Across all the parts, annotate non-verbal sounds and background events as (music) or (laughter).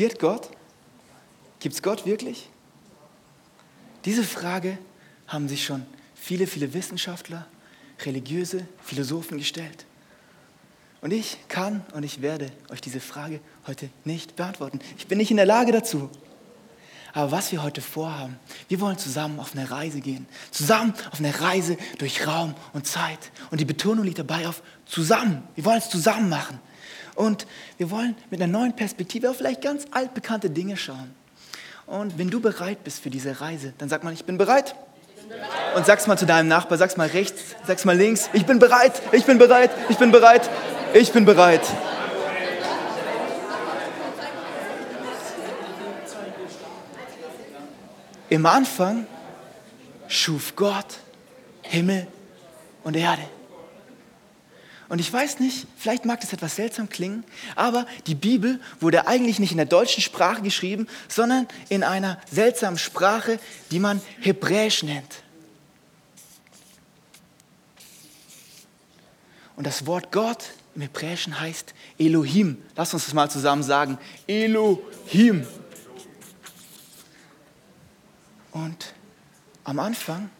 Existiert Gott? Gibt es Gott wirklich? Diese Frage haben sich schon viele, viele Wissenschaftler, religiöse Philosophen gestellt. Und ich kann und ich werde euch diese Frage heute nicht beantworten. Ich bin nicht in der Lage dazu. Aber was wir heute vorhaben, wir wollen zusammen auf eine Reise gehen. Zusammen auf eine Reise durch Raum und Zeit. Und die Betonung liegt dabei auf zusammen. Wir wollen es zusammen machen. Und wir wollen mit einer neuen Perspektive auf vielleicht ganz altbekannte Dinge schauen. Und wenn du bereit bist für diese Reise, dann sag mal, ich bin bereit. Und sag's mal zu deinem Nachbar, sag's mal rechts, sag's mal links, ich bin bereit, ich bin bereit, ich bin bereit, ich bin bereit. Im Anfang schuf Gott Himmel und Erde. Und ich weiß nicht, vielleicht mag das etwas seltsam klingen, aber die Bibel wurde eigentlich nicht in der deutschen Sprache geschrieben, sondern in einer seltsamen Sprache, die man Hebräisch nennt. Und das Wort Gott im Hebräischen heißt Elohim. Lass uns das mal zusammen sagen. Elohim. Und am Anfang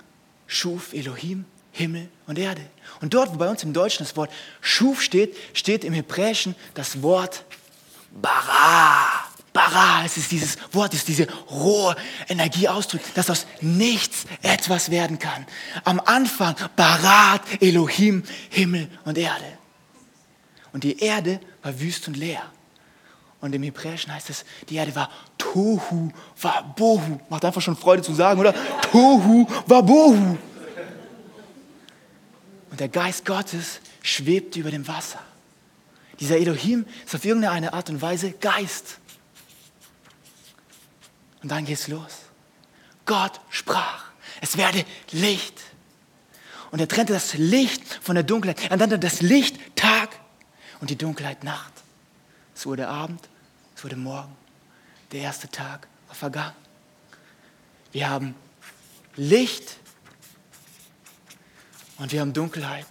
schuf Elohim Himmel und Erde. Und dort, wo bei uns im Deutschen das Wort schuf steht, steht im Hebräischen das Wort bara. Bara, es ist dieses Wort, es ist diese rohe Energieausdruck, dass aus nichts etwas werden kann. Am Anfang Barat, Elohim, Himmel und Erde. Und die Erde war wüst und leer. Und im Hebräischen heißt es, die Erde war Tohu Wabohu. Macht einfach schon Freude zu sagen, oder? Tohu Wabohu. Und der Geist Gottes schwebt über dem Wasser. Dieser Elohim ist auf irgendeine Art und Weise Geist. Und dann geht's los. Gott sprach, es werde Licht. Und er trennte das Licht von der Dunkelheit. Er nannte das Licht Tag und die Dunkelheit Nacht. Es wurde Abend, es wurde Morgen. Der erste Tag war vergangen. Wir haben Licht und wir haben Dunkelheit.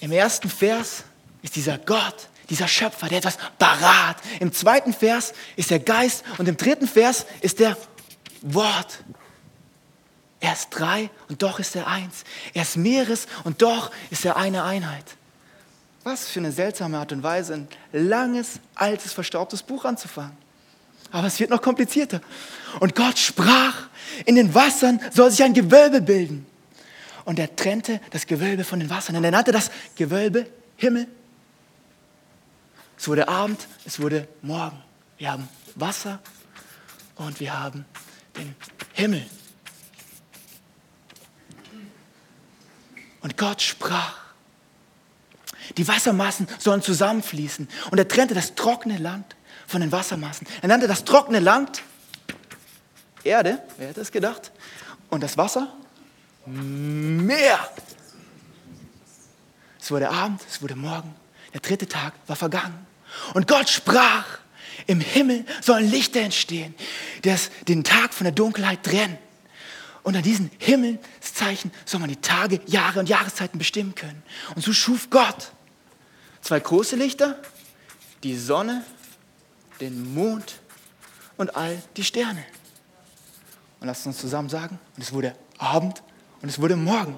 Im ersten Vers ist dieser Gott, dieser Schöpfer, der etwas parat. Im zweiten Vers ist der Geist und im dritten Vers ist der Wort. Er ist drei und doch ist er eins. Er ist Meeres und doch ist er eine Einheit. Was für eine seltsame Art und Weise, ein langes, altes, verstaubtes Buch anzufangen. Aber es wird noch komplizierter. Und Gott sprach, in den Wassern soll sich ein Gewölbe bilden. Und er trennte das Gewölbe von den Wassern. Und er nannte das Gewölbe Himmel. Es wurde Abend, es wurde Morgen. Wir haben Wasser und wir haben den Himmel. Und Gott sprach. Die Wassermassen sollen zusammenfließen. Und er trennte das trockene Land von den Wassermassen. Er nannte das trockene Land Erde, wer hätte es gedacht? Und das Wasser Meer. Es wurde Abend, es wurde Morgen. Der dritte Tag war vergangen. Und Gott sprach, im Himmel sollen Lichter entstehen, das den Tag von der Dunkelheit trennen. Und an diesen Himmelszeichen soll man die Tage, Jahre und Jahreszeiten bestimmen können. Und so schuf Gott zwei große Lichter, die Sonne, den Mond und all die Sterne. Und lasst uns zusammen sagen, und es wurde Abend und es wurde Morgen.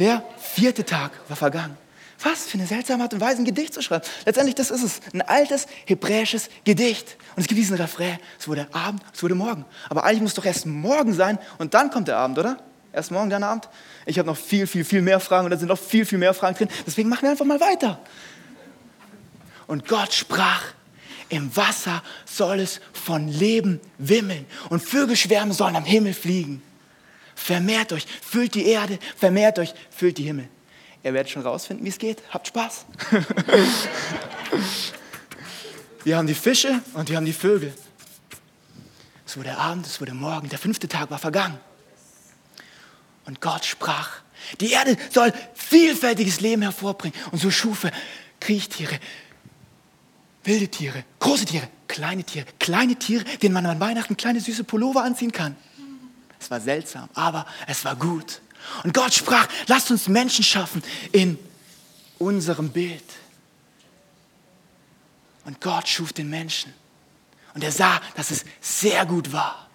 Der vierte Tag war vergangen. Was für eine seltsame Art und Weise, ein Gedicht zu schreiben. Letztendlich, das ist es. Ein altes hebräisches Gedicht. Und es gibt diesen Refrain. Es wurde Abend, es wurde Morgen. Aber eigentlich muss doch erst morgen sein und dann kommt der Abend, oder? Erst morgen, dann Abend. Ich habe noch viel, viel, viel mehr Fragen und da sind noch viel, viel mehr Fragen drin. Deswegen machen wir einfach mal weiter. Und Gott sprach, im Wasser soll es von Leben wimmeln und Vögelschwärme sollen am Himmel fliegen. Vermehrt euch, füllt die Erde, vermehrt euch, füllt die Himmel. Ihr werdet schon rausfinden, wie es geht. Habt Spaß. (laughs) wir haben die Fische und wir haben die Vögel. Es wurde Abend, es wurde Morgen, der fünfte Tag war vergangen. Und Gott sprach, die Erde soll vielfältiges Leben hervorbringen. Und so schuf er Kriechtiere, wilde Tiere, große Tiere, kleine Tiere, kleine Tiere, denen man an Weihnachten kleine süße Pullover anziehen kann. Es war seltsam, aber es war gut. Und Gott sprach, lasst uns Menschen schaffen in unserem Bild. Und Gott schuf den Menschen. Und er sah, dass es sehr gut war.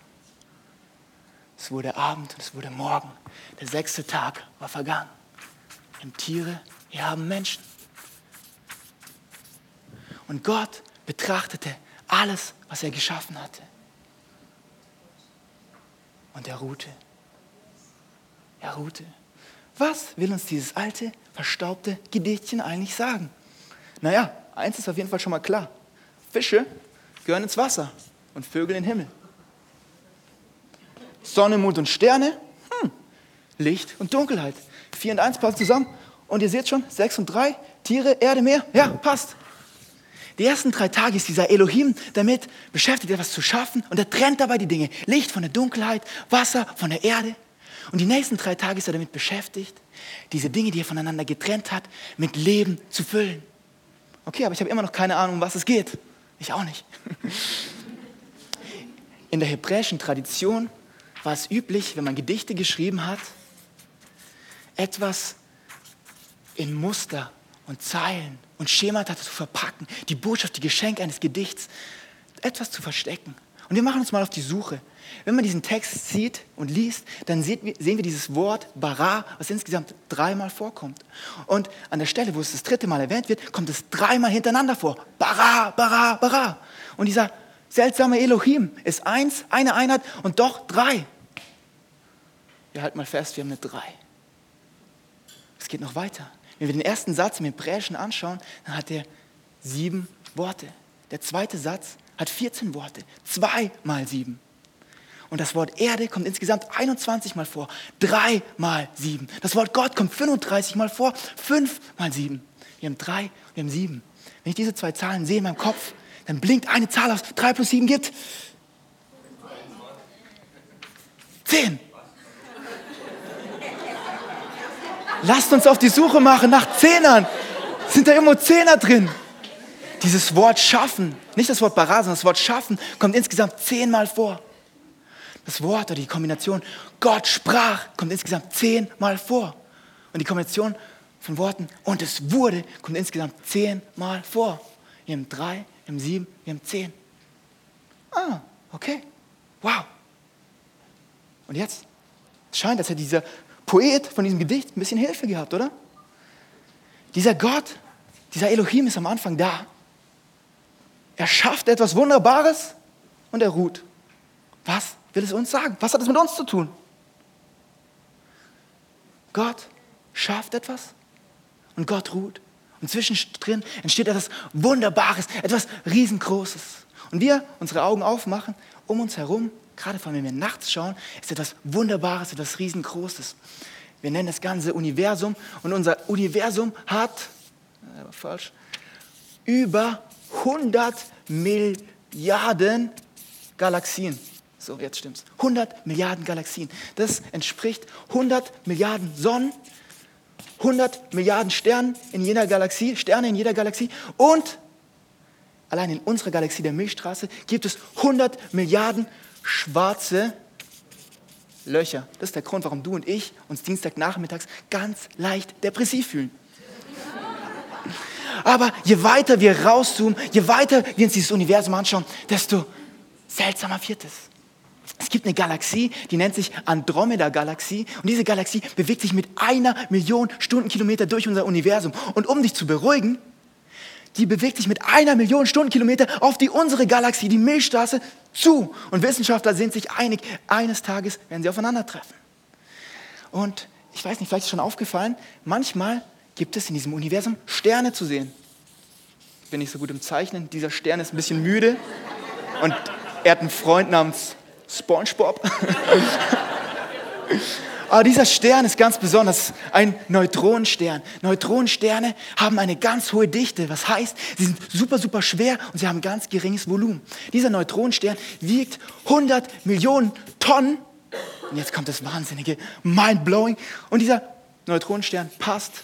Es wurde Abend und es wurde Morgen. Der sechste Tag war vergangen. Und Tiere, wir haben Menschen. Und Gott betrachtete alles, was er geschaffen hatte. Und er ruhte. Er ruhte. Was will uns dieses alte, verstaubte Gedichtchen eigentlich sagen? Naja, eins ist auf jeden Fall schon mal klar. Fische gehören ins Wasser und Vögel in den Himmel. Sonne, Mond und Sterne, hm, Licht und Dunkelheit. Vier und eins passt zusammen. Und ihr seht schon, sechs und drei, Tiere, Erde, Meer, ja, passt. Die ersten drei Tage ist dieser Elohim damit beschäftigt, etwas zu schaffen und er trennt dabei die Dinge. Licht von der Dunkelheit, Wasser von der Erde. Und die nächsten drei Tage ist er damit beschäftigt, diese Dinge, die er voneinander getrennt hat, mit Leben zu füllen. Okay, aber ich habe immer noch keine Ahnung, um was es geht. Ich auch nicht. (laughs) In der hebräischen Tradition war es üblich, wenn man Gedichte geschrieben hat, etwas in Muster und Zeilen und Schemata zu verpacken, die Botschaft, die Geschenke eines Gedichts, etwas zu verstecken. Und wir machen uns mal auf die Suche. Wenn man diesen Text sieht und liest, dann sehen wir dieses Wort bara, was insgesamt dreimal vorkommt. Und an der Stelle, wo es das dritte Mal erwähnt wird, kommt es dreimal hintereinander vor. Bara, bara, bara. Und dieser seltsame Elohim ist eins, eine Einheit und doch drei. Wir halten mal fest, wir haben eine drei. Es geht noch weiter. Wenn wir den ersten Satz im Hebräischen anschauen, dann hat er sieben Worte. Der zweite Satz hat 14 Worte. Zwei mal sieben. Und das Wort Erde kommt insgesamt 21 Mal vor. Drei mal sieben. Das Wort Gott kommt 35 Mal vor. Fünf mal sieben. Wir haben drei, wir haben sieben. Wenn ich diese zwei Zahlen sehe in meinem Kopf, dann blinkt eine Zahl aus. Drei plus sieben gibt zehn. Lasst uns auf die Suche machen nach Zehnern. Sind da irgendwo Zehner drin? Dieses Wort schaffen, nicht das Wort bara, sondern das Wort schaffen, kommt insgesamt zehnmal vor. Das Wort oder die Kombination Gott sprach kommt insgesamt zehnmal vor. Und die Kombination von Worten und es wurde kommt insgesamt zehnmal vor. Wir haben drei, wir haben sieben, wir haben zehn. Ah, okay. Wow. Und jetzt es scheint, als hätte dieser Poet von diesem Gedicht ein bisschen Hilfe gehabt, oder? Dieser Gott, dieser Elohim ist am Anfang da. Er schafft etwas Wunderbares und er ruht. Was will es uns sagen? Was hat es mit uns zu tun? Gott schafft etwas und Gott ruht. Und zwischendrin entsteht etwas Wunderbares, etwas Riesengroßes. Und wir unsere Augen aufmachen, um uns herum gerade vor allem wenn wir nachts schauen, ist etwas Wunderbares, etwas Riesengroßes. Wir nennen das ganze Universum und unser Universum hat, äh, falsch, über 100 Milliarden Galaxien. So, jetzt stimmt's. 100 Milliarden Galaxien. Das entspricht 100 Milliarden Sonnen, 100 Milliarden Sternen in jeder Galaxie, Sterne in jeder Galaxie und allein in unserer Galaxie der Milchstraße gibt es 100 Milliarden schwarze Löcher. Das ist der Grund, warum du und ich uns Dienstagnachmittags ganz leicht depressiv fühlen. Aber je weiter wir rauszoomen, je weiter wir uns dieses Universum anschauen, desto seltsamer wird es. Es gibt eine Galaxie, die nennt sich Andromeda-Galaxie. Und diese Galaxie bewegt sich mit einer Million Stundenkilometer durch unser Universum. Und um dich zu beruhigen, die bewegt sich mit einer Million Stundenkilometer auf die unsere Galaxie, die Milchstraße, zu. Und Wissenschaftler sind sich einig, eines Tages werden sie aufeinandertreffen. Und ich weiß nicht, vielleicht ist schon aufgefallen, manchmal gibt es in diesem Universum Sterne zu sehen. Ich bin nicht so gut im Zeichnen, dieser Stern ist ein bisschen müde und er hat einen Freund namens SpongeBob. (laughs) Aber dieser Stern ist ganz besonders ein Neutronenstern. Neutronensterne haben eine ganz hohe Dichte. Was heißt, sie sind super, super schwer und sie haben ganz geringes Volumen. Dieser Neutronenstern wiegt 100 Millionen Tonnen. Und jetzt kommt das Wahnsinnige, mind-blowing. Und dieser Neutronenstern passt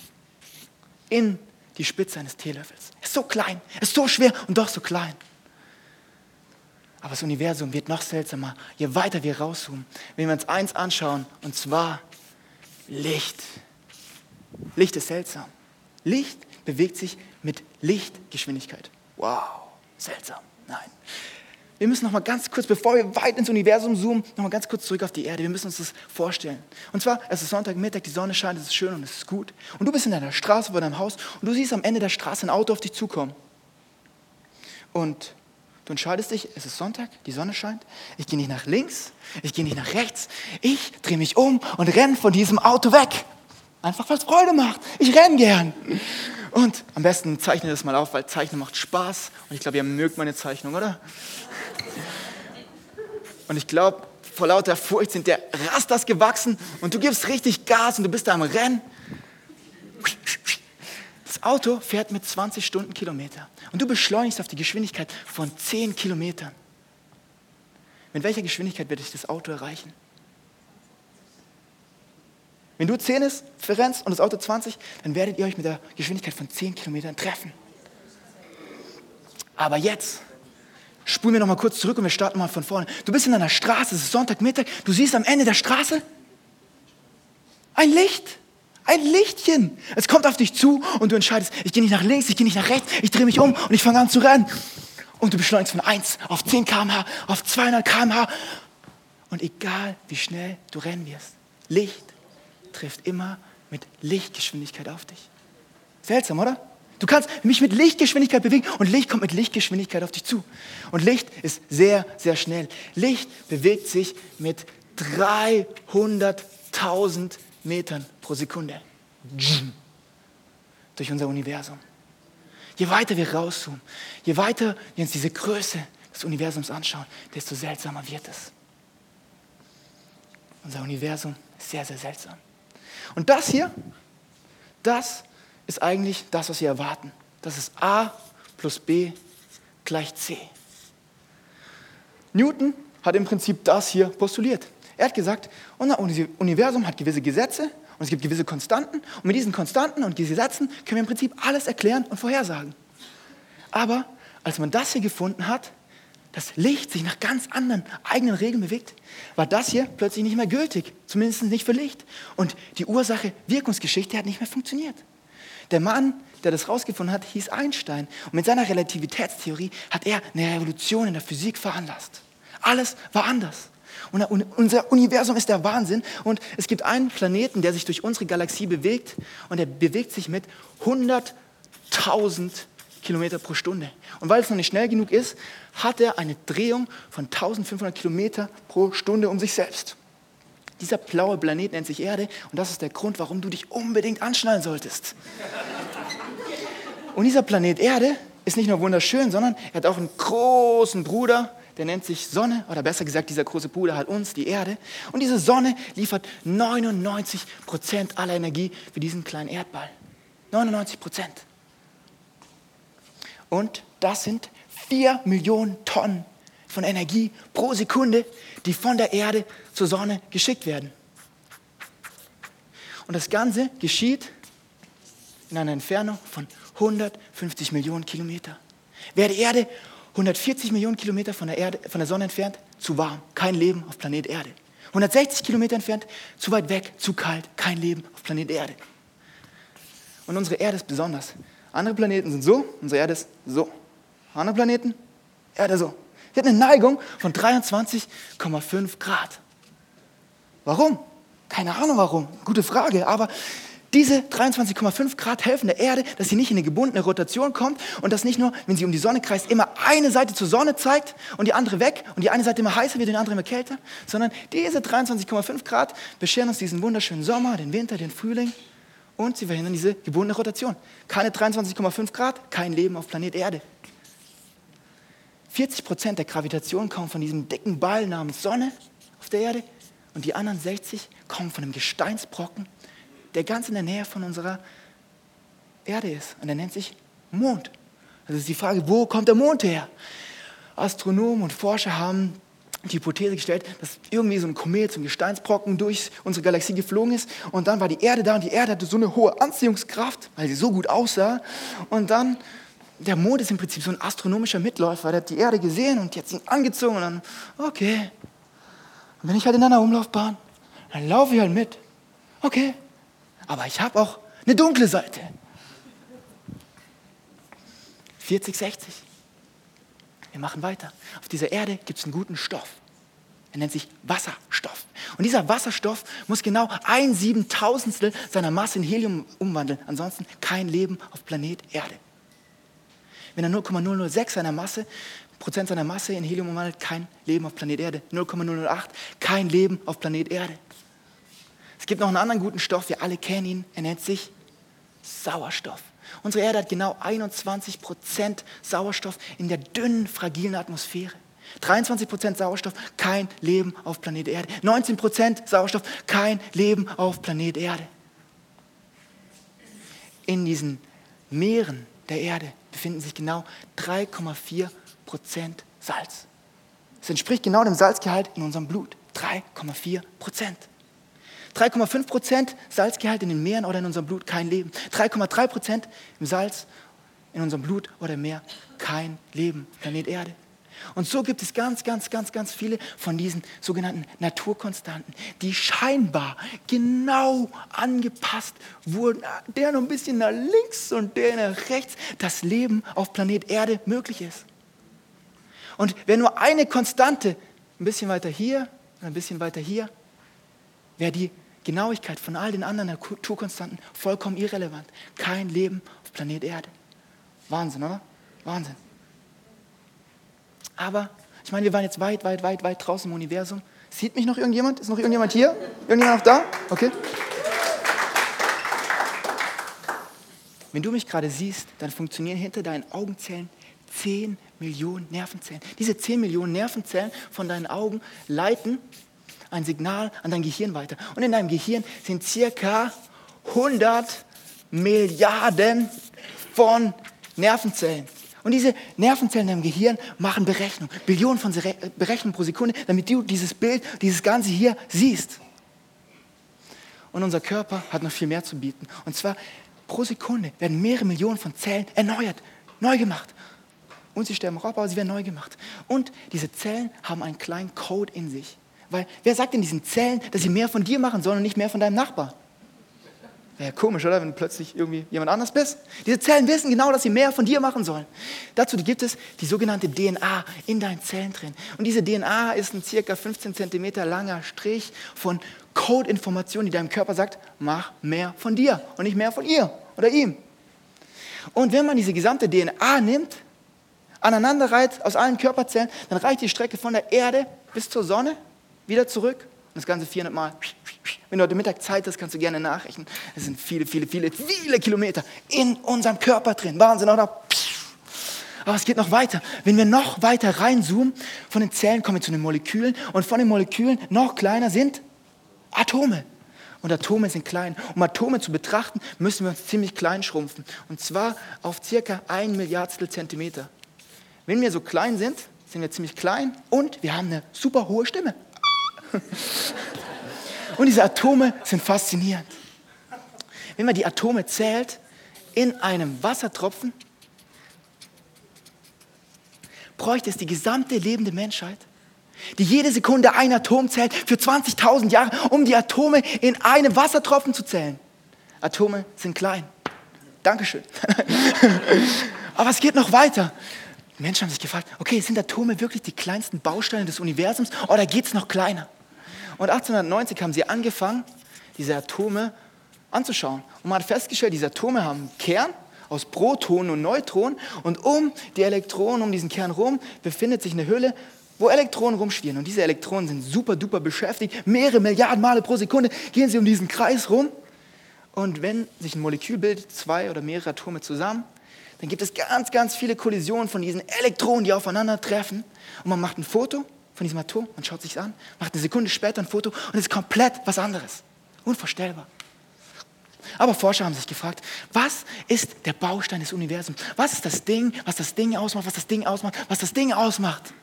in die Spitze eines Teelöffels. Er ist so klein, er ist so schwer und doch so klein. Aber das Universum wird noch seltsamer, je weiter wir rauszoomen. Wenn wir uns eins anschauen, und zwar Licht. Licht ist seltsam. Licht bewegt sich mit Lichtgeschwindigkeit. Wow. Seltsam. Nein. Wir müssen noch mal ganz kurz, bevor wir weit ins Universum zoomen, noch mal ganz kurz zurück auf die Erde. Wir müssen uns das vorstellen. Und zwar, es ist Sonntagmittag, die Sonne scheint, es ist schön und es ist gut. Und du bist in deiner Straße vor deinem Haus und du siehst am Ende der Straße ein Auto auf dich zukommen. Und du entscheidest dich, es ist Sonntag, die Sonne scheint. Ich gehe nicht nach links, ich gehe nicht nach rechts. Ich drehe mich um und renne von diesem Auto weg. Einfach weil es Freude macht. Ich renne gern. Und am besten zeichne das mal auf, weil Zeichnen macht Spaß. Und ich glaube, ihr mögt meine Zeichnung, oder? Und ich glaube, vor lauter Furcht sind der Rasters gewachsen und du gibst richtig Gas und du bist da am Rennen. Das Auto fährt mit 20 Stundenkilometer und du beschleunigst auf die Geschwindigkeit von 10 Kilometern. Mit welcher Geschwindigkeit wird dich das Auto erreichen? Wenn du 10 ist, verrennst und das Auto 20, dann werdet ihr euch mit der Geschwindigkeit von 10 Kilometern treffen. Aber jetzt spulen wir noch mal kurz zurück und wir starten mal von vorne. Du bist in einer Straße, es ist Sonntagmittag, du siehst am Ende der Straße ein Licht. Ein Lichtchen. Es kommt auf dich zu und du entscheidest, ich gehe nicht nach links, ich gehe nicht nach rechts, ich drehe mich um und ich fange an zu rennen. Und du beschleunigst von 1 auf 10 km/h, auf 200 km/h. Und egal wie schnell du rennen wirst, Licht trifft immer mit Lichtgeschwindigkeit auf dich. Seltsam, oder? Du kannst mich mit Lichtgeschwindigkeit bewegen und Licht kommt mit Lichtgeschwindigkeit auf dich zu. Und Licht ist sehr, sehr schnell. Licht bewegt sich mit 300.000 Metern pro Sekunde. Durch unser Universum. Je weiter wir rauszoomen, je weiter wir uns diese Größe des Universums anschauen, desto seltsamer wird es. Unser Universum ist sehr, sehr seltsam. Und das hier, das ist eigentlich das, was wir erwarten. Das ist A plus B gleich C. Newton hat im Prinzip das hier postuliert. Er hat gesagt, unser Universum hat gewisse Gesetze und es gibt gewisse Konstanten. Und mit diesen Konstanten und Gesetzen können wir im Prinzip alles erklären und vorhersagen. Aber als man das hier gefunden hat, das Licht sich nach ganz anderen eigenen Regeln bewegt, war das hier plötzlich nicht mehr gültig, zumindest nicht für Licht. Und die Ursache-Wirkungsgeschichte hat nicht mehr funktioniert. Der Mann, der das herausgefunden hat, hieß Einstein. Und mit seiner Relativitätstheorie hat er eine Revolution in der Physik veranlasst. Alles war anders. Und unser Universum ist der Wahnsinn. Und es gibt einen Planeten, der sich durch unsere Galaxie bewegt. Und der bewegt sich mit 100.000 Kilometer pro Stunde. Und weil es noch nicht schnell genug ist, hat er eine Drehung von 1500 Kilometer pro Stunde um sich selbst. Dieser blaue Planet nennt sich Erde und das ist der Grund, warum du dich unbedingt anschnallen solltest. Und dieser Planet Erde ist nicht nur wunderschön, sondern er hat auch einen großen Bruder, der nennt sich Sonne, oder besser gesagt, dieser große Bruder hat uns, die Erde. Und diese Sonne liefert 99 Prozent aller Energie für diesen kleinen Erdball. 99 Prozent. Und das sind 4 Millionen Tonnen von Energie pro Sekunde, die von der Erde zur Sonne geschickt werden. Und das Ganze geschieht in einer Entfernung von 150 Millionen Kilometer. Wäre die Erde 140 Millionen Kilometer von der, Erde, von der Sonne entfernt, zu warm, kein Leben auf Planet Erde. 160 Kilometer entfernt, zu weit weg, zu kalt, kein Leben auf Planet Erde. Und unsere Erde ist besonders. Andere Planeten sind so, unsere Erde ist so. Andere Planeten, Erde so. Sie hat eine Neigung von 23,5 Grad. Warum? Keine Ahnung warum. Gute Frage. Aber diese 23,5 Grad helfen der Erde, dass sie nicht in eine gebundene Rotation kommt und dass nicht nur, wenn sie um die Sonne kreist, immer eine Seite zur Sonne zeigt und die andere weg und die eine Seite immer heißer wird und die andere immer kälter, sondern diese 23,5 Grad bescheren uns diesen wunderschönen Sommer, den Winter, den Frühling und sie verhindern diese gebundene Rotation. Keine 23,5 Grad, kein Leben auf Planet Erde. 40 Prozent der Gravitation kommen von diesem dicken Ball namens Sonne auf der Erde und die anderen 60 kommen von einem Gesteinsbrocken, der ganz in der Nähe von unserer Erde ist. Und der nennt sich Mond. Also ist die Frage, wo kommt der Mond her? Astronomen und Forscher haben die Hypothese gestellt, dass irgendwie so ein Komet, so ein Gesteinsbrocken durch unsere Galaxie geflogen ist und dann war die Erde da und die Erde hatte so eine hohe Anziehungskraft, weil sie so gut aussah und dann der Mond ist im Prinzip so ein astronomischer Mitläufer. Der hat die Erde gesehen und jetzt ihn angezogen und dann, okay. Und wenn ich halt in einer Umlaufbahn, dann laufe ich halt mit. Okay. Aber ich habe auch eine dunkle Seite. 40, 60. wir machen weiter. Auf dieser Erde gibt es einen guten Stoff. Er nennt sich Wasserstoff. Und dieser Wasserstoff muss genau ein Siebentausendstel seiner Masse in Helium umwandeln. Ansonsten kein Leben auf Planet Erde. Wenn er 0,006 seiner Masse, Prozent seiner Masse in Helium umwandelt, kein Leben auf Planet Erde. 0,008, kein Leben auf Planet Erde. Es gibt noch einen anderen guten Stoff, wir alle kennen ihn. Er nennt sich Sauerstoff. Unsere Erde hat genau 21 Prozent Sauerstoff in der dünnen, fragilen Atmosphäre. 23 Prozent Sauerstoff, kein Leben auf Planet Erde. 19 Prozent Sauerstoff, kein Leben auf Planet Erde. In diesen Meeren der Erde befinden sich genau 3,4 Prozent Salz. Das entspricht genau dem Salzgehalt in unserem Blut. 3,4 Prozent. 3,5 Prozent Salzgehalt in den Meeren oder in unserem Blut, kein Leben. 3,3 Prozent im Salz in unserem Blut oder im Meer, kein Leben, Planet Erde. Und so gibt es ganz, ganz, ganz, ganz viele von diesen sogenannten Naturkonstanten, die scheinbar genau angepasst wurden, der noch ein bisschen nach links und der nach rechts, das Leben auf Planet Erde möglich ist. Und wenn nur eine Konstante, ein bisschen weiter hier, ein bisschen weiter hier, wäre die Genauigkeit von all den anderen Naturkonstanten vollkommen irrelevant. Kein Leben auf Planet Erde. Wahnsinn, oder? Wahnsinn. Aber ich meine, wir waren jetzt weit, weit, weit, weit draußen im Universum. Sieht mich noch irgendjemand? Ist noch irgendjemand hier? Irgendjemand noch da? Okay. Wenn du mich gerade siehst, dann funktionieren hinter deinen Augenzellen 10 Millionen Nervenzellen. Diese 10 Millionen Nervenzellen von deinen Augen leiten ein Signal an dein Gehirn weiter. Und in deinem Gehirn sind circa 100 Milliarden von Nervenzellen. Und diese Nervenzellen im Gehirn machen Berechnungen, Billionen von Berechnungen pro Sekunde, damit du dieses Bild, dieses Ganze hier siehst. Und unser Körper hat noch viel mehr zu bieten. Und zwar pro Sekunde werden mehrere Millionen von Zellen erneuert, neu gemacht. Und sie sterben auch ab, aber sie werden neu gemacht. Und diese Zellen haben einen kleinen Code in sich. Weil wer sagt in diesen Zellen, dass sie mehr von dir machen sollen und nicht mehr von deinem Nachbarn? Wäre ja komisch, oder? Wenn du plötzlich irgendwie jemand anders bist. Diese Zellen wissen genau, dass sie mehr von dir machen sollen. Dazu gibt es die sogenannte DNA in deinen Zellen drin. Und diese DNA ist ein circa 15 cm langer Strich von Codeinformationen, die deinem Körper sagt, mach mehr von dir und nicht mehr von ihr oder ihm. Und wenn man diese gesamte DNA nimmt, aneinander reiht aus allen Körperzellen, dann reicht die Strecke von der Erde bis zur Sonne wieder zurück und das Ganze 400 Mal. Wenn du heute Mittag Zeit hast, kannst du gerne nachrechnen. Es sind viele, viele, viele, viele Kilometer in unserem Körper drin. Wahnsinn, oder? Aber es geht noch weiter. Wenn wir noch weiter reinzoomen, von den Zellen kommen wir zu den Molekülen und von den Molekülen noch kleiner sind Atome. Und Atome sind klein. Um Atome zu betrachten, müssen wir uns ziemlich klein schrumpfen. Und zwar auf circa ein Milliardstel Zentimeter. Wenn wir so klein sind, sind wir ziemlich klein und wir haben eine super hohe Stimme. (laughs) Und diese Atome sind faszinierend. Wenn man die Atome zählt in einem Wassertropfen, bräuchte es die gesamte lebende Menschheit, die jede Sekunde ein Atom zählt, für 20.000 Jahre, um die Atome in einem Wassertropfen zu zählen. Atome sind klein. Dankeschön. (laughs) Aber es geht noch weiter. Die Menschen haben sich gefragt, okay, sind Atome wirklich die kleinsten Bausteine des Universums oder geht es noch kleiner? Und 1890 haben sie angefangen, diese Atome anzuschauen. Und man hat festgestellt, diese Atome haben einen Kern aus Protonen und Neutronen. Und um die Elektronen, um diesen Kern rum, befindet sich eine Hülle, wo Elektronen rumschwirren. Und diese Elektronen sind super duper beschäftigt. Mehrere Milliarden Male pro Sekunde gehen sie um diesen Kreis rum. Und wenn sich ein Molekül bildet, zwei oder mehrere Atome zusammen, dann gibt es ganz, ganz viele Kollisionen von diesen Elektronen, die aufeinandertreffen. Und man macht ein Foto von diesem Atom, man schaut sich an, macht eine Sekunde später ein Foto und es ist komplett was anderes. Unvorstellbar. Aber Forscher haben sich gefragt, was ist der Baustein des Universums? Was ist das Ding, was das Ding ausmacht, was das Ding ausmacht, was das Ding ausmacht?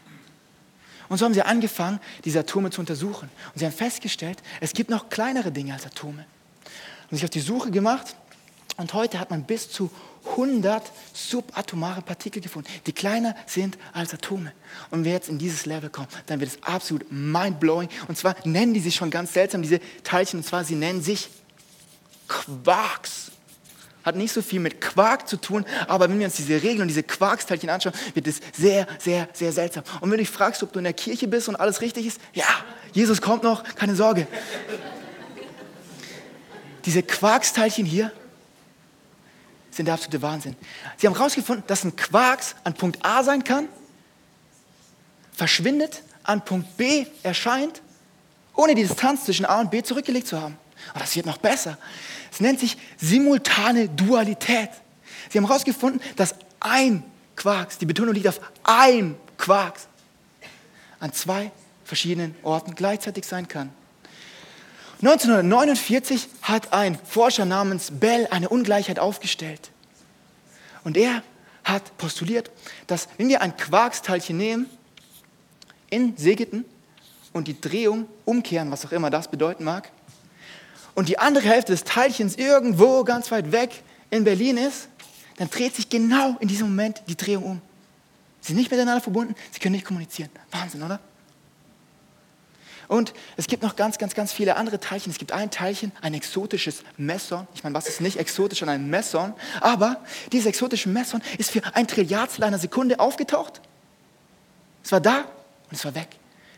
Und so haben sie angefangen, diese Atome zu untersuchen. Und sie haben festgestellt, es gibt noch kleinere Dinge als Atome. Und sich auf die Suche gemacht. Und heute hat man bis zu 100 subatomare Partikel gefunden, die kleiner sind als Atome. Und wenn wir jetzt in dieses Level kommen, dann wird es absolut mindblowing. Und zwar nennen die sich schon ganz seltsam, diese Teilchen, und zwar sie nennen sich Quarks. hat nicht so viel mit Quark zu tun, aber wenn wir uns diese Regeln und diese Quarksteilchen anschauen, wird es sehr, sehr, sehr seltsam. Und wenn du dich fragst, ob du in der Kirche bist und alles richtig ist, ja, Jesus kommt noch, keine Sorge. Diese Quarksteilchen hier sind der absolute Wahnsinn. Sie haben herausgefunden, dass ein Quarks an Punkt A sein kann, verschwindet, an Punkt B erscheint, ohne die Distanz zwischen A und B zurückgelegt zu haben. Und das wird noch besser. Es nennt sich simultane Dualität. Sie haben herausgefunden, dass ein Quarks, die Betonung liegt auf ein Quarks, an zwei verschiedenen Orten gleichzeitig sein kann. 1949 hat ein Forscher namens Bell eine Ungleichheit aufgestellt. Und er hat postuliert, dass wenn wir ein Quarksteilchen nehmen, in Segeten und die Drehung umkehren, was auch immer das bedeuten mag, und die andere Hälfte des Teilchens irgendwo ganz weit weg in Berlin ist, dann dreht sich genau in diesem Moment die Drehung um. Sie sind nicht miteinander verbunden, sie können nicht kommunizieren. Wahnsinn, oder? Und es gibt noch ganz, ganz, ganz viele andere Teilchen. Es gibt ein Teilchen, ein exotisches Messon. Ich meine, was ist nicht exotisch an einem Messon? Aber dieses exotische Messon ist für ein Trilliardstel einer Sekunde aufgetaucht. Es war da und es war weg.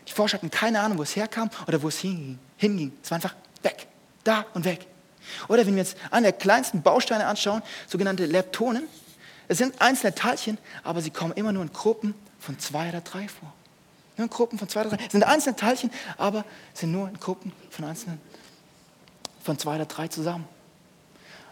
Die Forscher hatten keine Ahnung, wo es herkam oder wo es hinging. hinging. Es war einfach weg, da und weg. Oder wenn wir jetzt einen der kleinsten Bausteine anschauen, sogenannte Leptonen. Es sind einzelne Teilchen, aber sie kommen immer nur in Gruppen von zwei oder drei vor. Nur in Gruppen von zwei oder drei. Sind einzelne Teilchen, aber sind nur in Gruppen von einzelnen, von zwei oder drei zusammen.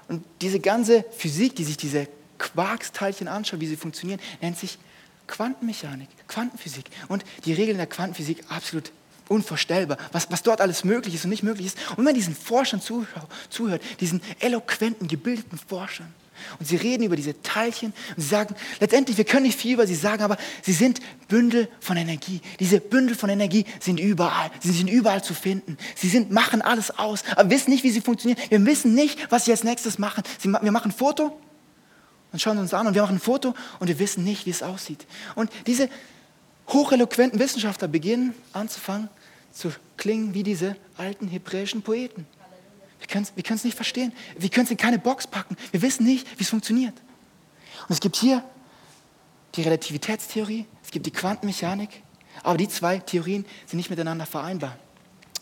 Und diese ganze Physik, die sich diese Quarksteilchen anschaut, wie sie funktionieren, nennt sich Quantenmechanik, Quantenphysik. Und die Regeln der Quantenphysik absolut unvorstellbar, was, was dort alles möglich ist und nicht möglich ist. Und wenn man diesen Forschern zuhört, diesen eloquenten, gebildeten Forschern, und sie reden über diese Teilchen und sie sagen, letztendlich, wir können nicht viel über sie sagen, aber sie sind Bündel von Energie. Diese Bündel von Energie sind überall. Sie sind überall zu finden. Sie sind, machen alles aus, aber wissen nicht, wie sie funktionieren. Wir wissen nicht, was sie als nächstes machen. Sie, wir machen ein Foto und schauen uns an und wir machen ein Foto und wir wissen nicht, wie es aussieht. Und diese hocheloquenten Wissenschaftler beginnen anzufangen zu klingen wie diese alten hebräischen Poeten. Wir können es wir nicht verstehen. Wir können es in keine Box packen. Wir wissen nicht, wie es funktioniert. Und es gibt hier die Relativitätstheorie, es gibt die Quantenmechanik, aber die zwei Theorien sind nicht miteinander vereinbar.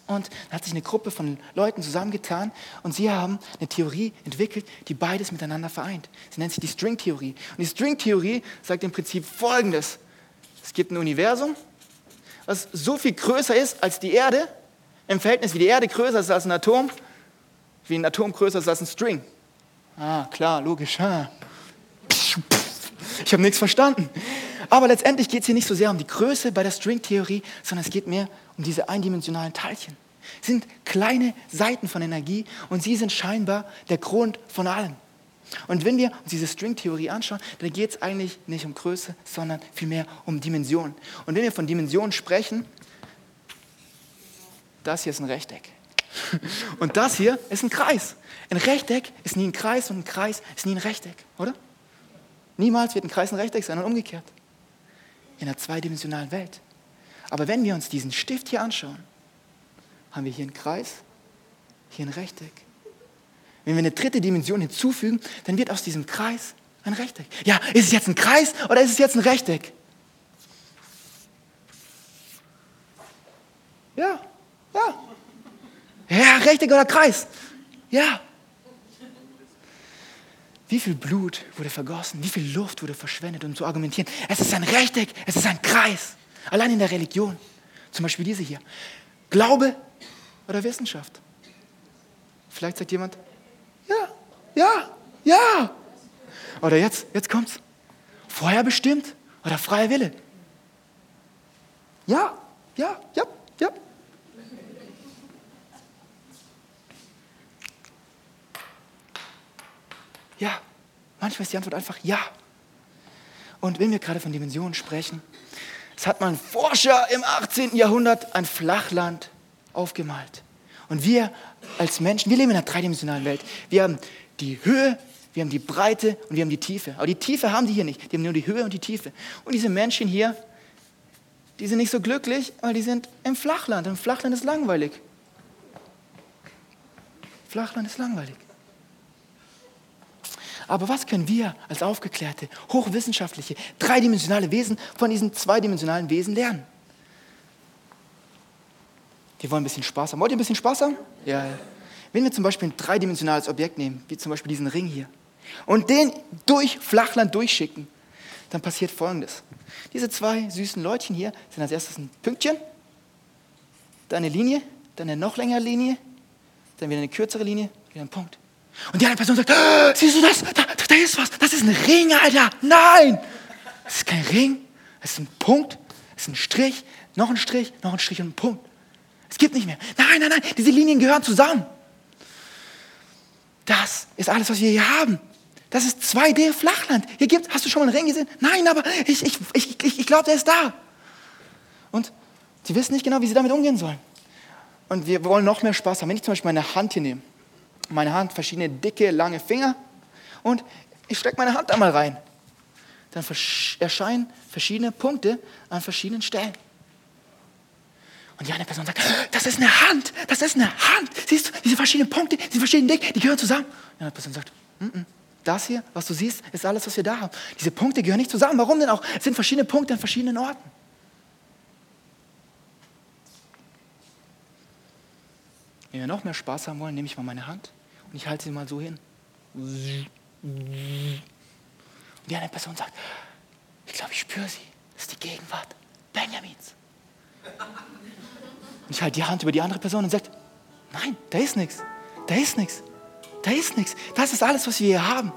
Und da hat sich eine Gruppe von Leuten zusammengetan und sie haben eine Theorie entwickelt, die beides miteinander vereint. Sie nennt sich die Stringtheorie. Und die Stringtheorie sagt im Prinzip Folgendes. Es gibt ein Universum, was so viel größer ist als die Erde, im Verhältnis wie die Erde größer ist als ein Atom, wie ein Atom größer ist als ein String. Ah, klar, logisch. Ah. Ich habe nichts verstanden. Aber letztendlich geht es hier nicht so sehr um die Größe bei der Stringtheorie, sondern es geht mehr um diese eindimensionalen Teilchen. Sie sind kleine Seiten von Energie und sie sind scheinbar der Grund von allem. Und wenn wir uns diese Stringtheorie anschauen, dann geht es eigentlich nicht um Größe, sondern vielmehr um Dimensionen. Und wenn wir von Dimensionen sprechen, das hier ist ein Rechteck. (laughs) Und das hier ist ein Kreis. Ein Rechteck ist nie ein Kreis und ein Kreis ist nie ein Rechteck, oder? Niemals wird ein Kreis ein Rechteck sein und umgekehrt. In einer zweidimensionalen Welt. Aber wenn wir uns diesen Stift hier anschauen, haben wir hier einen Kreis, hier ein Rechteck. Wenn wir eine dritte Dimension hinzufügen, dann wird aus diesem Kreis ein Rechteck. Ja, ist es jetzt ein Kreis oder ist es jetzt ein Rechteck? Ja, ja, ja, Rechteck oder Kreis? Ja. Wie viel Blut wurde vergossen? Wie viel Luft wurde verschwendet, um zu argumentieren? Es ist ein Rechteck, es ist ein Kreis. Allein in der Religion. Zum Beispiel diese hier. Glaube oder Wissenschaft? Vielleicht sagt jemand, ja, ja, ja. Oder jetzt, jetzt kommt's. Vorher bestimmt oder freier Wille? Ja, ja, ja, ja. Ja, manchmal ist die Antwort einfach ja. Und wenn wir gerade von Dimensionen sprechen, es hat mal ein Forscher im 18. Jahrhundert ein Flachland aufgemalt. Und wir als Menschen, wir leben in einer dreidimensionalen Welt. Wir haben die Höhe, wir haben die Breite und wir haben die Tiefe. Aber die Tiefe haben die hier nicht. Die haben nur die Höhe und die Tiefe. Und diese Menschen hier, die sind nicht so glücklich, weil die sind im Flachland. Im Flachland ist langweilig. Flachland ist langweilig. Aber was können wir als aufgeklärte, hochwissenschaftliche, dreidimensionale Wesen von diesen zweidimensionalen Wesen lernen? Wir wollen ein bisschen Spaß haben. Wollt ihr ein bisschen Spaß haben? Ja. Wenn wir zum Beispiel ein dreidimensionales Objekt nehmen, wie zum Beispiel diesen Ring hier, und den durch Flachland durchschicken, dann passiert Folgendes. Diese zwei süßen Leutchen hier sind als erstes ein Pünktchen, dann eine Linie, dann eine noch längere Linie, dann wieder eine kürzere Linie, wieder ein Punkt. Und die andere Person sagt, oh, siehst du das? Da, da ist was. Das ist ein Ring, Alter. Nein, das ist kein Ring. Das ist ein Punkt. Das ist ein Strich, noch ein Strich, noch ein Strich und ein Punkt. Es gibt nicht mehr. Nein, nein, nein. Diese Linien gehören zusammen. Das ist alles, was wir hier haben. Das ist 2D-Flachland. Hier gibt, hast du schon mal einen Ring gesehen? Nein, aber ich, ich, ich, ich, ich glaube, der ist da. Und sie wissen nicht genau, wie sie damit umgehen sollen. Und wir wollen noch mehr Spaß haben. Wenn ich zum Beispiel meine Hand hier nehme, meine Hand, verschiedene dicke, lange Finger und ich stecke meine Hand einmal rein, dann erscheinen verschiedene Punkte an verschiedenen Stellen. Und die eine Person sagt, das ist eine Hand, das ist eine Hand. Siehst du, diese verschiedenen Punkte, diese verschiedenen Dinge, die gehören zusammen. Die andere Person sagt, mm -mm, das hier, was du siehst, ist alles, was wir da haben. Diese Punkte gehören nicht zusammen. Warum denn auch? Es sind verschiedene Punkte an verschiedenen Orten. Wenn wir noch mehr Spaß haben wollen, nehme ich mal meine Hand und ich halte sie mal so hin. Und die eine Person sagt, ich glaube, ich spüre sie. Das ist die Gegenwart Benjamins. Und ich halte die Hand über die andere Person und sage, nein, da ist nichts. Da ist nichts. Da ist nichts. Das ist alles, was wir hier haben.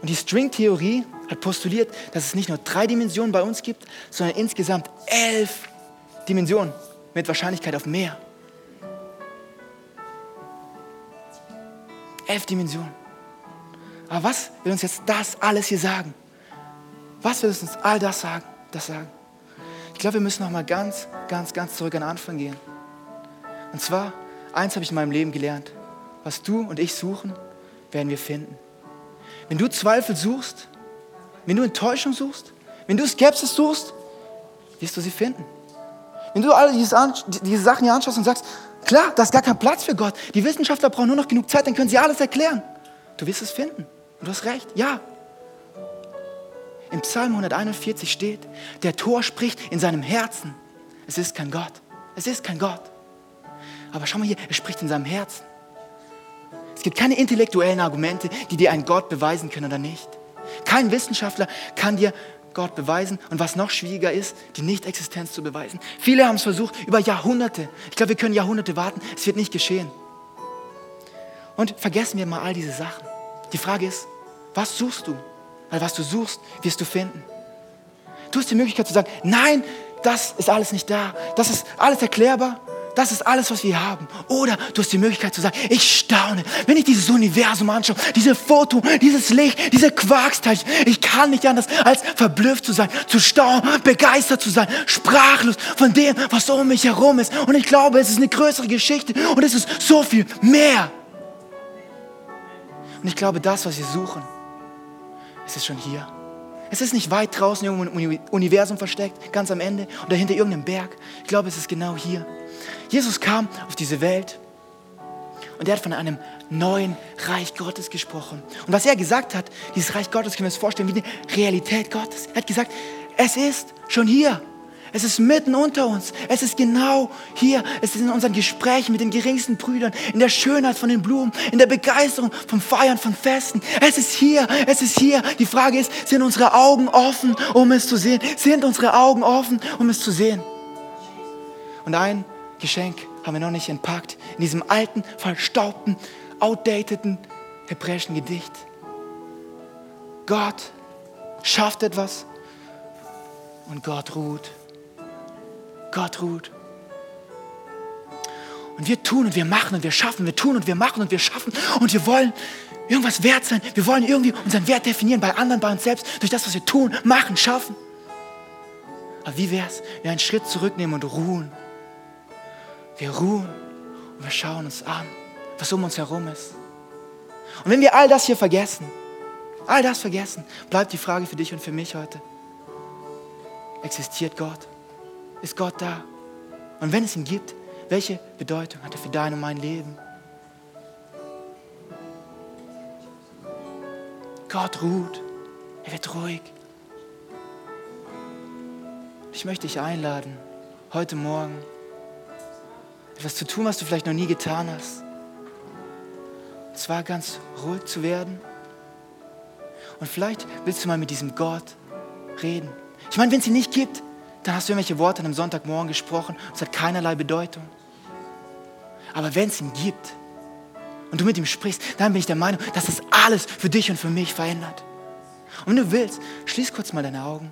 Und die String-Theorie hat postuliert, dass es nicht nur drei Dimensionen bei uns gibt, sondern insgesamt elf Dimensionen mit Wahrscheinlichkeit auf mehr. Elf Dimensionen. Aber was will uns jetzt das alles hier sagen? Was will uns all das sagen? Das sagen? Ich glaube, wir müssen noch mal ganz, ganz, ganz zurück an den Anfang gehen. Und zwar, eins habe ich in meinem Leben gelernt. Was du und ich suchen, werden wir finden. Wenn du Zweifel suchst, wenn du Enttäuschung suchst, wenn du Skepsis suchst, wirst du sie finden. Wenn du alle diese, diese Sachen hier anschaust und sagst, klar, da ist gar kein Platz für Gott. Die Wissenschaftler brauchen nur noch genug Zeit, dann können sie alles erklären. Du wirst es finden. Und du hast recht, ja. Im Psalm 141 steht, der Tor spricht in seinem Herzen. Es ist kein Gott. Es ist kein Gott. Aber schau mal hier, er spricht in seinem Herzen. Es gibt keine intellektuellen Argumente, die dir einen Gott beweisen können oder nicht. Kein Wissenschaftler kann dir Gott beweisen und was noch schwieriger ist, die Nichtexistenz zu beweisen. Viele haben es versucht über Jahrhunderte. Ich glaube, wir können Jahrhunderte warten. Es wird nicht geschehen. Und vergessen wir mal all diese Sachen. Die Frage ist, was suchst du? Weil was du suchst, wirst du finden. Du hast die Möglichkeit zu sagen, nein, das ist alles nicht da. Das ist alles erklärbar. Das ist alles, was wir haben. Oder du hast die Möglichkeit zu sagen, ich staune, wenn ich dieses Universum anschaue, diese Foto, dieses Licht, diese Quarksteilchen. Ich kann nicht anders, als verblüfft zu sein, zu staunen, begeistert zu sein, sprachlos von dem, was um mich herum ist. Und ich glaube, es ist eine größere Geschichte und es ist so viel mehr. Und ich glaube, das, was wir suchen, es ist schon hier. Es ist nicht weit draußen irgendwo im Universum versteckt, ganz am Ende oder hinter irgendeinem Berg. Ich glaube, es ist genau hier. Jesus kam auf diese Welt und er hat von einem neuen Reich Gottes gesprochen. Und was er gesagt hat, dieses Reich Gottes können wir uns vorstellen wie die Realität Gottes. Er hat gesagt, es ist schon hier. Es ist mitten unter uns. Es ist genau hier. Es ist in unseren Gesprächen mit den geringsten Brüdern, in der Schönheit von den Blumen, in der Begeisterung vom Feiern von Festen. Es ist hier. Es ist hier. Die Frage ist, sind unsere Augen offen, um es zu sehen? Sind unsere Augen offen, um es zu sehen? Und ein Geschenk haben wir noch nicht entpackt in diesem alten, verstaubten, outdateden hebräischen Gedicht. Gott schafft etwas und Gott ruht. Gott ruht. Und wir tun und wir machen und wir schaffen, wir tun und wir machen und wir schaffen und wir wollen irgendwas wert sein. Wir wollen irgendwie unseren Wert definieren bei anderen, bei uns selbst, durch das, was wir tun, machen, schaffen. Aber wie wäre es, wenn wir einen Schritt zurücknehmen und ruhen? Wir ruhen und wir schauen uns an, was um uns herum ist. Und wenn wir all das hier vergessen, all das vergessen, bleibt die Frage für dich und für mich heute. Existiert Gott? Ist Gott da? Und wenn es ihn gibt, welche Bedeutung hat er für dein und mein Leben? Gott ruht. Er wird ruhig. Ich möchte dich einladen, heute Morgen etwas zu tun, was du vielleicht noch nie getan hast. Und zwar ganz ruhig zu werden. Und vielleicht willst du mal mit diesem Gott reden. Ich meine, wenn es ihn nicht gibt, dann hast du irgendwelche Worte an einem Sonntagmorgen gesprochen und es hat keinerlei Bedeutung. Aber wenn es ihn gibt und du mit ihm sprichst, dann bin ich der Meinung, dass das alles für dich und für mich verändert. Und wenn du willst, schließ kurz mal deine Augen.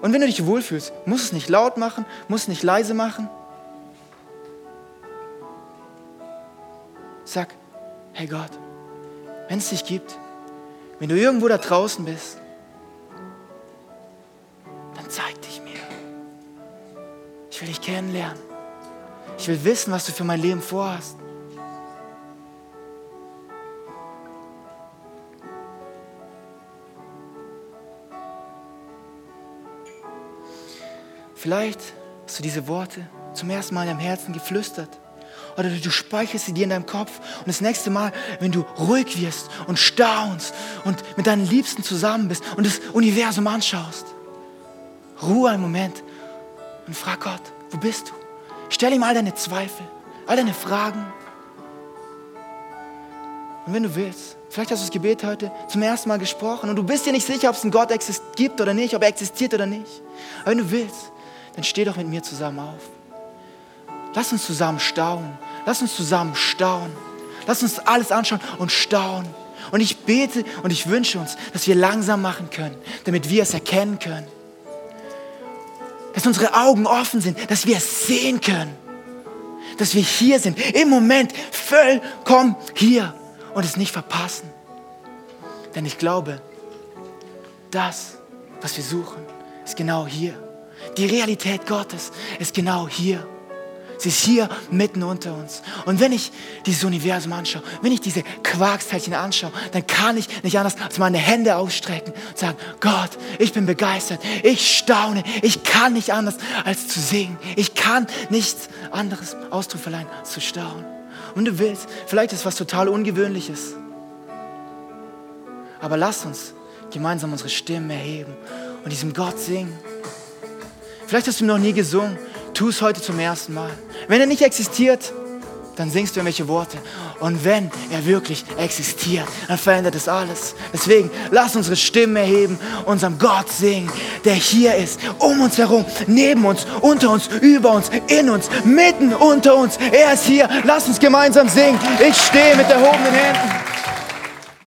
Und wenn du dich wohlfühlst, musst es nicht laut machen, musst es nicht leise machen. Sag, hey Gott, wenn es dich gibt, wenn du irgendwo da draußen bist, dann zeig dich mir. Ich will dich kennenlernen. Ich will wissen, was du für mein Leben vorhast. Vielleicht hast du diese Worte zum ersten Mal in deinem Herzen geflüstert. Oder du speicherst sie dir in deinem Kopf. Und das nächste Mal, wenn du ruhig wirst und staunst und mit deinen Liebsten zusammen bist und das Universum anschaust, ruhe einen Moment und frag Gott, wo bist du? Stell ihm all deine Zweifel, all deine Fragen. Und wenn du willst, vielleicht hast du das Gebet heute zum ersten Mal gesprochen und du bist dir nicht sicher, ob es einen Gott gibt oder nicht, ob er existiert oder nicht. Aber wenn du willst, dann steh doch mit mir zusammen auf. Lass uns zusammen staunen. Lass uns zusammen staunen. Lass uns alles anschauen und staunen. Und ich bete und ich wünsche uns, dass wir langsam machen können, damit wir es erkennen können. Dass unsere Augen offen sind, dass wir es sehen können. Dass wir hier sind, im Moment vollkommen hier und es nicht verpassen. Denn ich glaube, das, was wir suchen, ist genau hier. Die Realität Gottes ist genau hier. Sie ist hier mitten unter uns. Und wenn ich dieses Universum anschaue, wenn ich diese Quarksteilchen anschaue, dann kann ich nicht anders als meine Hände ausstrecken und sagen, Gott, ich bin begeistert, ich staune, ich kann nicht anders als zu singen. Ich kann nichts anderes Ausdruck verleihen als zu staunen. Und du willst, vielleicht ist was total Ungewöhnliches. Aber lass uns gemeinsam unsere Stimmen erheben und diesem Gott singen. Vielleicht hast du noch nie gesungen. Tu es heute zum ersten Mal. Wenn er nicht existiert, dann singst du irgendwelche Worte. Und wenn er wirklich existiert, dann verändert es alles. Deswegen lass unsere Stimmen erheben, unserem Gott singen, der hier ist, um uns herum, neben uns, unter uns, über uns, in uns, mitten unter uns. Er ist hier. Lass uns gemeinsam singen. Ich stehe mit erhobenen Händen.